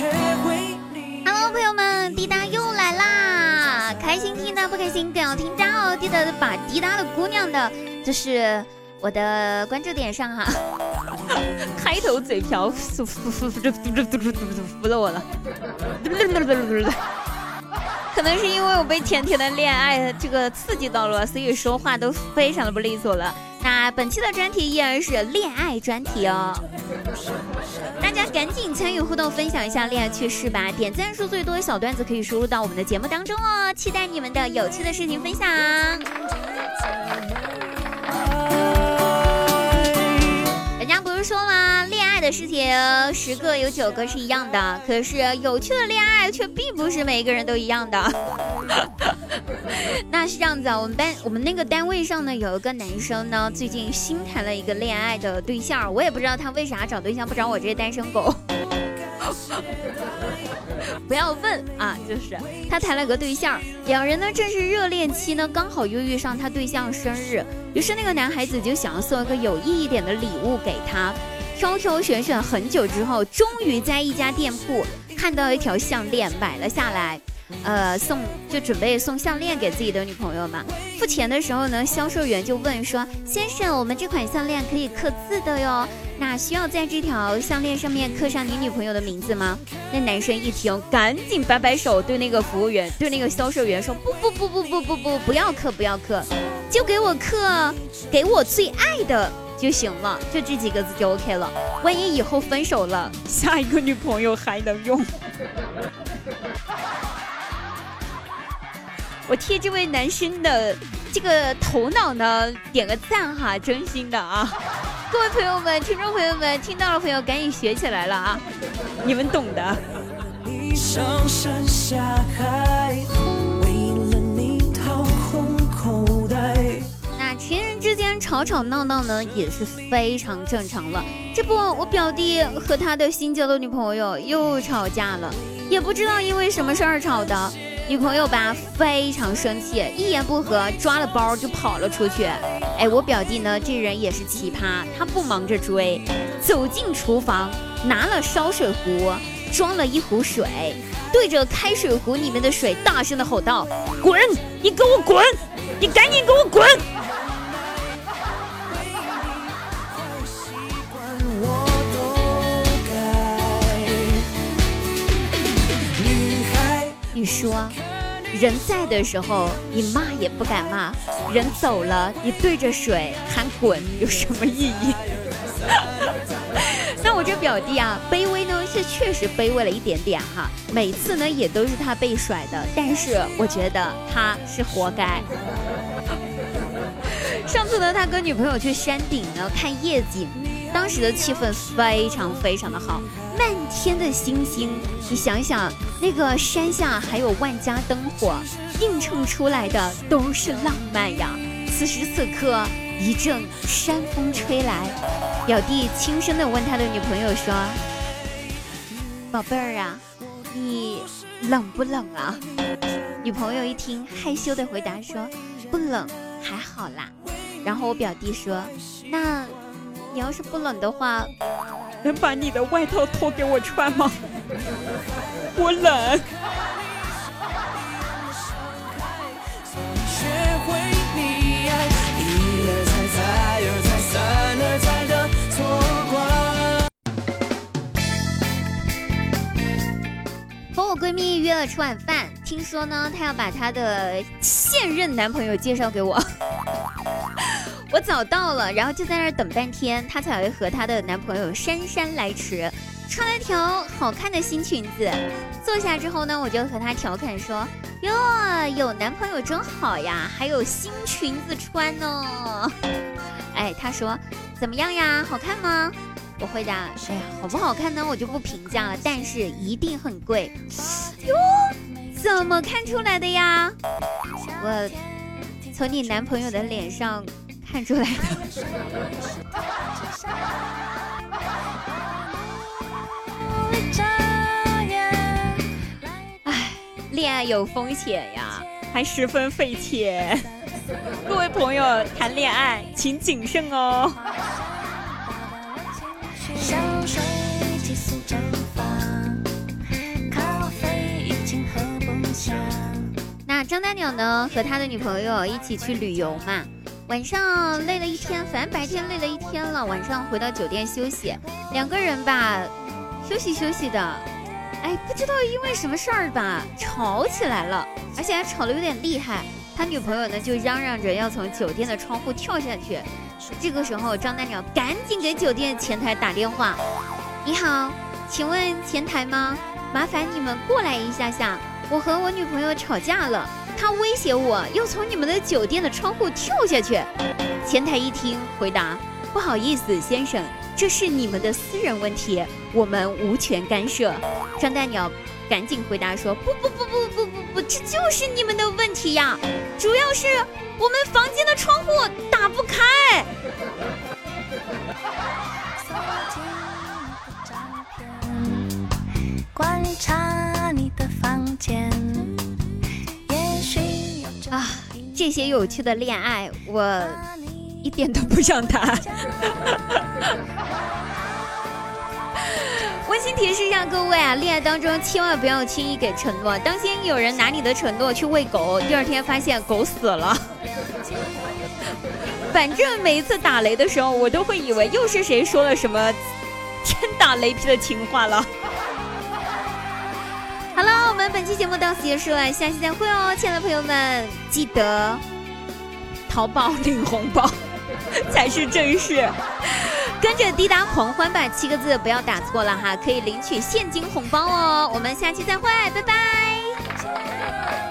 Hello，朋友们，滴答又来啦！开心听的不开心更要听哒哦！记得把滴答的姑娘的，就是我的关注点上哈。开头嘴瓢，服了我了。可能是因为我被甜甜的恋爱这个刺激到了，所以说话都非常的不利索了。那本期的专题依然是恋爱专题哦，大家赶紧参与互动，分享一下恋爱趣事吧！点赞数最多的小段子可以输入到我们的节目当中哦，期待你们的有趣的事情分享。人家不是说吗？恋爱的事情十个有九个是一样的，可是有趣的恋爱却并不是每一个人都一样的。那是这样子啊，我们班我们那个单位上呢，有一个男生呢，最近新谈了一个恋爱的对象，我也不知道他为啥找对象不找我这些单身狗。不要问啊，就是他谈了个对象，两人呢正是热恋期呢，刚好又遇上他对象生日，于是那个男孩子就想要送一个有意义点的礼物给他，挑挑选选很久之后，终于在一家店铺看到一条项链，买了下来。呃，送就准备送项链给自己的女朋友嘛。付钱的时候呢，销售员就问说：“先生，我们这款项链可以刻字的哟，那需要在这条项链上面刻上你女朋友的名字吗？”那男生一听，赶紧摆摆手，对那个服务员，对那个销售员说：“不不不不不不不，不要刻，不要刻，就给我刻，给我最爱的就行了，就这几个字就 OK 了。万一以后分手了，下一个女朋友还能用。”我替这位男生的这个头脑呢点个赞哈，真心的啊！各位朋友们、听众朋友们，听到了朋友赶紧学起来了啊！你们懂的。那情人之间吵吵闹闹呢，也是非常正常了。这不，我表弟和他的新交的女朋友又吵架了，也不知道因为什么事儿吵的。女朋友吧非常生气，一言不合抓了包就跑了出去。哎，我表弟呢这人也是奇葩，他不忙着追，走进厨房拿了烧水壶，装了一壶水，对着开水壶里面的水大声的吼道：“滚！你给我滚！你赶紧给我滚！”说，人在的时候你骂也不敢骂，人走了你对着水喊滚有什么意义？那我这表弟啊，卑微呢是确实卑微了一点点哈，每次呢也都是他被甩的，但是我觉得他是活该。上次呢，他跟女朋友去山顶呢看夜景，当时的气氛非常非常的好。漫天的星星，你想想，那个山下还有万家灯火，映衬出来的都是浪漫呀。此时此刻，一阵山风吹来，表弟轻声的问他的女朋友说：“宝贝儿啊，你冷不冷啊？”女朋友一听，害羞的回答说：“不冷，还好啦。”然后我表弟说：“那你要是不冷的话。”能把你的外套脱给我穿吗？我冷。和我闺蜜约了吃晚饭，听说呢，她要把她的现任男朋友介绍给我。我早到了，然后就在那儿等半天，她才会和她的男朋友姗姗来迟，穿了条好看的新裙子。坐下之后呢，我就和她调侃说：“哟，有男朋友真好呀，还有新裙子穿呢。”哎，她说：“怎么样呀？好看吗？”我回答：“哎呀，好不好看呢？我就不评价了，但是一定很贵。”哟，怎么看出来的呀？我从你男朋友的脸上。看出来了。哎，恋爱有风险呀，还十分费钱。各位朋友谈恋爱请谨慎哦。那张大鸟呢，和他的女朋友一起去旅游嘛。晚上累了一天，反正白天累了一天了，晚上回到酒店休息，两个人吧，休息休息的，哎，不知道因为什么事儿吧，吵起来了，而且还吵得有点厉害。他女朋友呢就嚷嚷着要从酒店的窗户跳下去。这个时候，张大鸟赶紧给酒店前台打电话：“你好，请问前台吗？麻烦你们过来一下下，我和我女朋友吵架了，他威胁我要从你们的酒店的窗户跳下去。”前台一听，回答：“不好意思，先生，这是你们的私人问题，我们无权干涉。”张大鸟赶紧回答说：“不不不不不不不，这就是你们的问题呀，主要是。”我们房间的窗户打不开。观察你的房间，这些有趣的恋爱，我一点都不想谈。温馨提示一下各位啊，恋爱当中千万不要轻易给承诺，当心有人拿你的承诺去喂狗，第二天发现狗死了。反正每一次打雷的时候，我都会以为又是谁说了什么天打雷劈的情话了。好了，我们本期节目到此结束了，下期再会哦，亲爱的朋友们，记得淘宝领红包才是正事。跟着滴答狂欢吧，七个字不要打错了哈，可以领取现金红包哦。我们下期再会，拜拜。